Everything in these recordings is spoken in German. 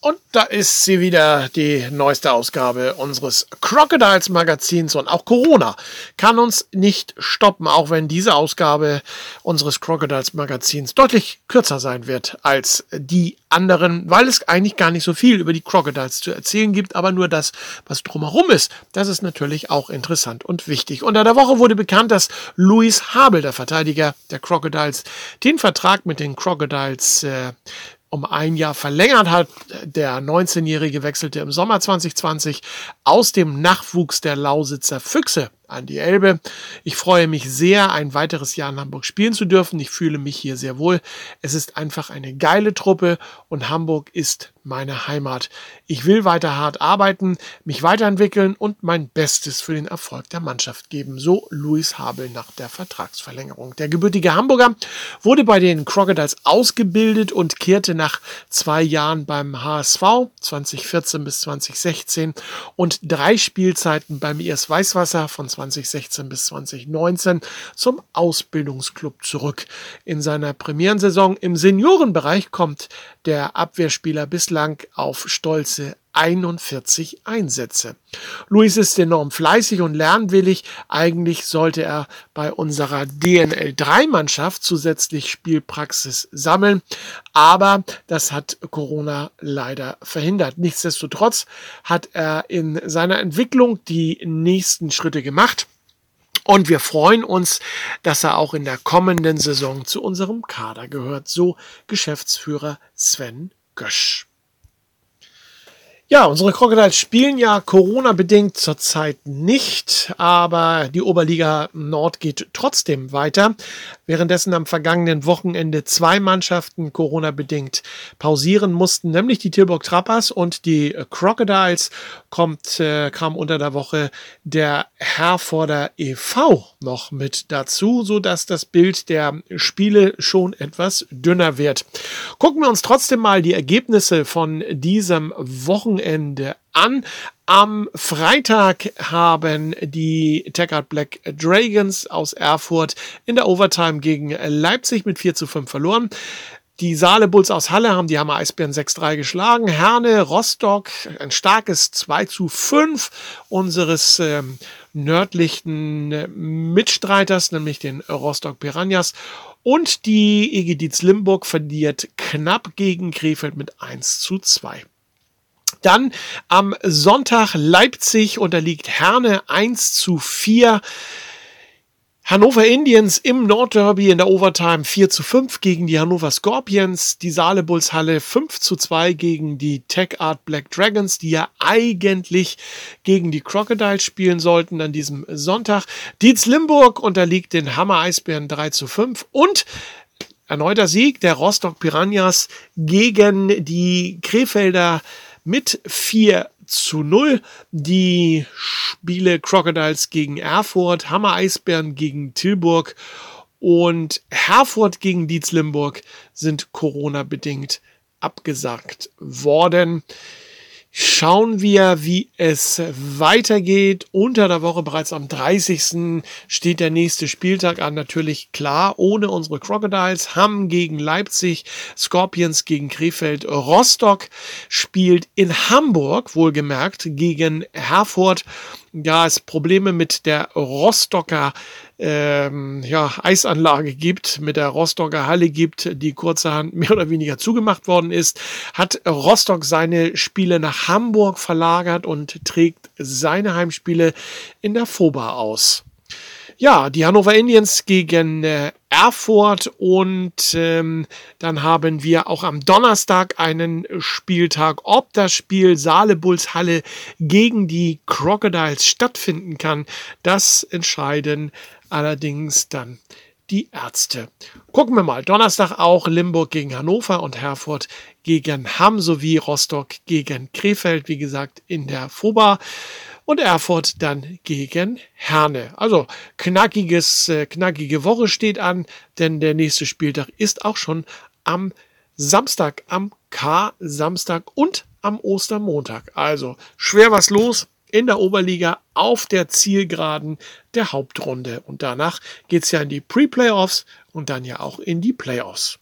Und da ist sie wieder, die neueste Ausgabe unseres Crocodiles Magazins. Und auch Corona kann uns nicht stoppen, auch wenn diese Ausgabe unseres Crocodiles Magazins deutlich kürzer sein wird als die anderen, weil es eigentlich gar nicht so viel über die Crocodiles zu erzählen gibt, aber nur das, was drumherum ist. Das ist natürlich auch interessant und wichtig. Unter der Woche wurde bekannt, dass Luis Habel, der Verteidiger der Crocodiles, den Vertrag mit den Crocodiles äh, um ein Jahr verlängert hat. Der 19-Jährige wechselte im Sommer 2020 aus dem Nachwuchs der Lausitzer Füchse an die Elbe. Ich freue mich sehr, ein weiteres Jahr in Hamburg spielen zu dürfen. Ich fühle mich hier sehr wohl. Es ist einfach eine geile Truppe und Hamburg ist meine Heimat. Ich will weiter hart arbeiten, mich weiterentwickeln und mein Bestes für den Erfolg der Mannschaft geben. So Luis Habel nach der Vertragsverlängerung. Der gebürtige Hamburger wurde bei den Crocodiles ausgebildet und kehrte nach zwei Jahren beim HSV 2014 bis 2016 und drei Spielzeiten beim IS Weißwasser von 2016 bis 2019 zum Ausbildungsklub zurück. In seiner Premierensaison im Seniorenbereich kommt der Abwehrspieler bislang auf stolze 41 Einsätze. Luis ist enorm fleißig und lernwillig. Eigentlich sollte er bei unserer DNL3-Mannschaft zusätzlich Spielpraxis sammeln, aber das hat Corona leider verhindert. Nichtsdestotrotz hat er in seiner Entwicklung die nächsten Schritte gemacht. Und wir freuen uns, dass er auch in der kommenden Saison zu unserem Kader gehört. So Geschäftsführer Sven Gösch. Ja, unsere Crocodiles spielen ja Corona-bedingt zurzeit nicht, aber die Oberliga Nord geht trotzdem weiter. Währenddessen am vergangenen Wochenende zwei Mannschaften Corona-bedingt pausieren mussten, nämlich die Tilburg Trappers und die Crocodiles, kommt, äh, kam unter der Woche der Herforder e.V. noch mit dazu, so dass das Bild der Spiele schon etwas dünner wird. Gucken wir uns trotzdem mal die Ergebnisse von diesem Wochenende Wochenende an. Am Freitag haben die Taggart Black Dragons aus Erfurt in der Overtime gegen Leipzig mit 4 zu 5 verloren. Die Saale Bulls aus Halle haben die Hammer Eisbären 6-3 geschlagen. Herne, Rostock, ein starkes 2 zu 5 unseres ähm, nördlichen Mitstreiters, nämlich den Rostock Piranhas. Und die Egiditz Limburg verliert knapp gegen Krefeld mit 1 zu 2. Dann am Sonntag Leipzig unterliegt Herne 1 zu 4. Hannover Indians im Nordderby in der Overtime 4 zu 5 gegen die Hannover Scorpions. Die Saale Bulls Halle 5 zu 2 gegen die Tech Art Black Dragons, die ja eigentlich gegen die Crocodiles spielen sollten an diesem Sonntag. Dietz Limburg unterliegt den Hammer Eisbären 3 zu 5 und erneuter Sieg der Rostock Piranhas gegen die Krefelder mit 4 zu 0. Die Spiele Crocodiles gegen Erfurt, Hammer Eisbären gegen Tilburg und Herford gegen Dietz Limburg sind Corona-bedingt abgesagt worden schauen wir, wie es weitergeht. Unter der Woche bereits am 30. steht der nächste Spieltag an. Natürlich klar, ohne unsere Crocodiles. Hamm gegen Leipzig, Scorpions gegen Krefeld, Rostock spielt in Hamburg, wohlgemerkt, gegen Herford. Ja, es Probleme mit der Rostocker ähm, ja, Eisanlage gibt, mit der Rostocker Halle gibt, die kurzerhand mehr oder weniger zugemacht worden ist, hat Rostock seine Spiele nach Hamburg verlagert und trägt seine Heimspiele in der FOBA aus. Ja, die Hannover Indians gegen äh, Erfurt und ähm, dann haben wir auch am Donnerstag einen Spieltag. Ob das Spiel Saale Bulls Halle gegen die Crocodiles stattfinden kann, das entscheiden allerdings dann die Ärzte. Gucken wir mal. Donnerstag auch Limburg gegen Hannover und Herford gegen Hamm sowie Rostock gegen Krefeld, wie gesagt, in der FOBA. Und Erfurt dann gegen Herne. Also knackiges, äh, knackige Woche steht an, denn der nächste Spieltag ist auch schon am Samstag, am K-Samstag und am Ostermontag. Also schwer was los in der Oberliga auf der Zielgeraden der Hauptrunde. Und danach geht es ja in die Pre-Playoffs und dann ja auch in die Playoffs.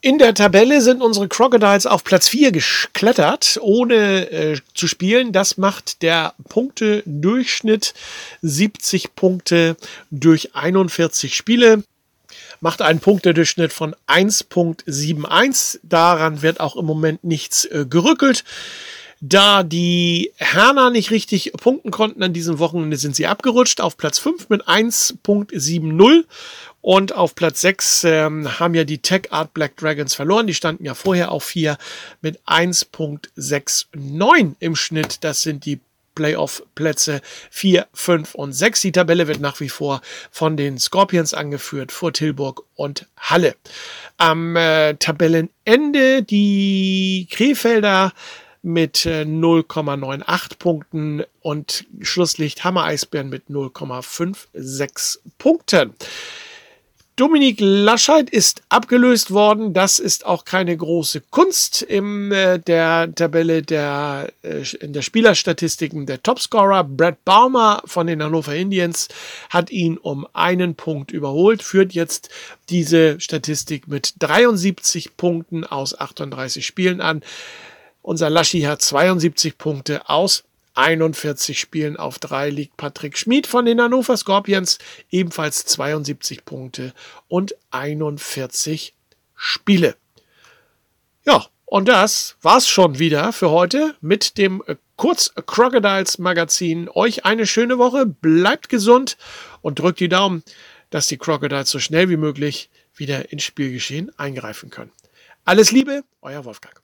In der Tabelle sind unsere Crocodiles auf Platz 4 geklettert, ohne äh, zu spielen. Das macht der Punktedurchschnitt 70 Punkte durch 41 Spiele macht einen Punktedurchschnitt von 1.71. Daran wird auch im Moment nichts äh, gerückelt. Da die Herner nicht richtig punkten konnten an diesem Wochenende, sind sie abgerutscht auf Platz 5 mit 1.70 und auf Platz 6 ähm, haben ja die Tech Art Black Dragons verloren. Die standen ja vorher auf 4 mit 1.69 im Schnitt. Das sind die Playoff-Plätze 4, 5 und 6. Die Tabelle wird nach wie vor von den Scorpions angeführt, vor Tilburg und Halle. Am äh, Tabellenende die Krefelder mit 0,98 äh, Punkten und Schlusslicht Hammer Eisbären mit 0,56 Punkten. Dominik Laschet ist abgelöst worden. Das ist auch keine große Kunst in äh, der Tabelle der, äh, in der Spielerstatistiken. Der Topscorer Brad Baumer von den Hannover Indians hat ihn um einen Punkt überholt, führt jetzt diese Statistik mit 73 Punkten aus 38 Spielen an. Unser Laschi hat 72 Punkte aus 41 Spielen auf drei liegt Patrick Schmid von den Hannover Scorpions, ebenfalls 72 Punkte und 41 Spiele. Ja, und das war's schon wieder für heute mit dem Kurz Crocodiles Magazin. Euch eine schöne Woche, bleibt gesund und drückt die Daumen, dass die Crocodiles so schnell wie möglich wieder ins Spielgeschehen eingreifen können. Alles Liebe, euer Wolfgang.